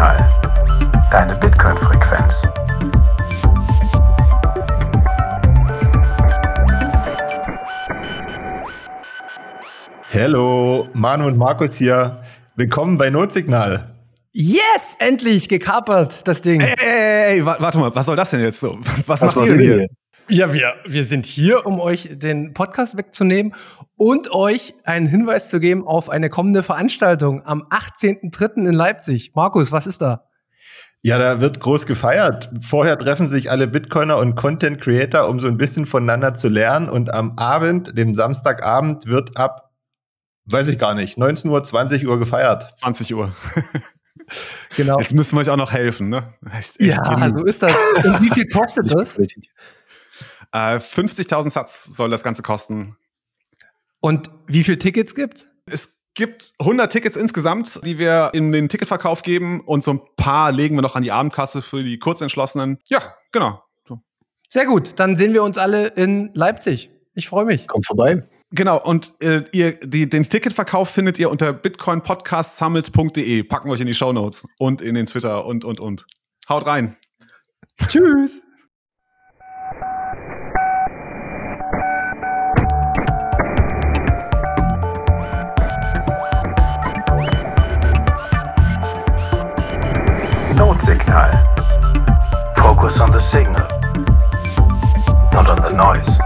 Digital, deine Bitcoin-Frequenz. Hallo, Manu und Markus hier. Willkommen bei Notsignal. Yes, endlich gekapert, das Ding. Ey, ey, ey, warte mal, was soll das denn jetzt so? Was, was macht ihr hier? hier? Ja, wir, wir sind hier, um euch den Podcast wegzunehmen und euch einen Hinweis zu geben auf eine kommende Veranstaltung am 18.03. in Leipzig. Markus, was ist da? Ja, da wird groß gefeiert. Vorher treffen sich alle Bitcoiner und Content Creator, um so ein bisschen voneinander zu lernen. Und am Abend, dem Samstagabend, wird ab, weiß ich gar nicht, 19 Uhr, 20 Uhr gefeiert. 20 Uhr. Genau. Jetzt müssen wir euch auch noch helfen, ne? ja, genug. so ist das. Und wie viel kostet das? Äh, 50.000 Satz soll das Ganze kosten. Und wie viele Tickets gibt? Es gibt 100 Tickets insgesamt, die wir in den Ticketverkauf geben und so ein paar legen wir noch an die Abendkasse für die Kurzentschlossenen. Ja, genau. So. Sehr gut, dann sehen wir uns alle in Leipzig. Ich freue mich. Kommt vorbei. Genau, und äh, ihr, die, den Ticketverkauf findet ihr unter bitcoinpodcastsummit.de. Packen wir euch in die Show Notes und in den Twitter und, und, und. Haut rein. Tschüss. the signal, not on the noise.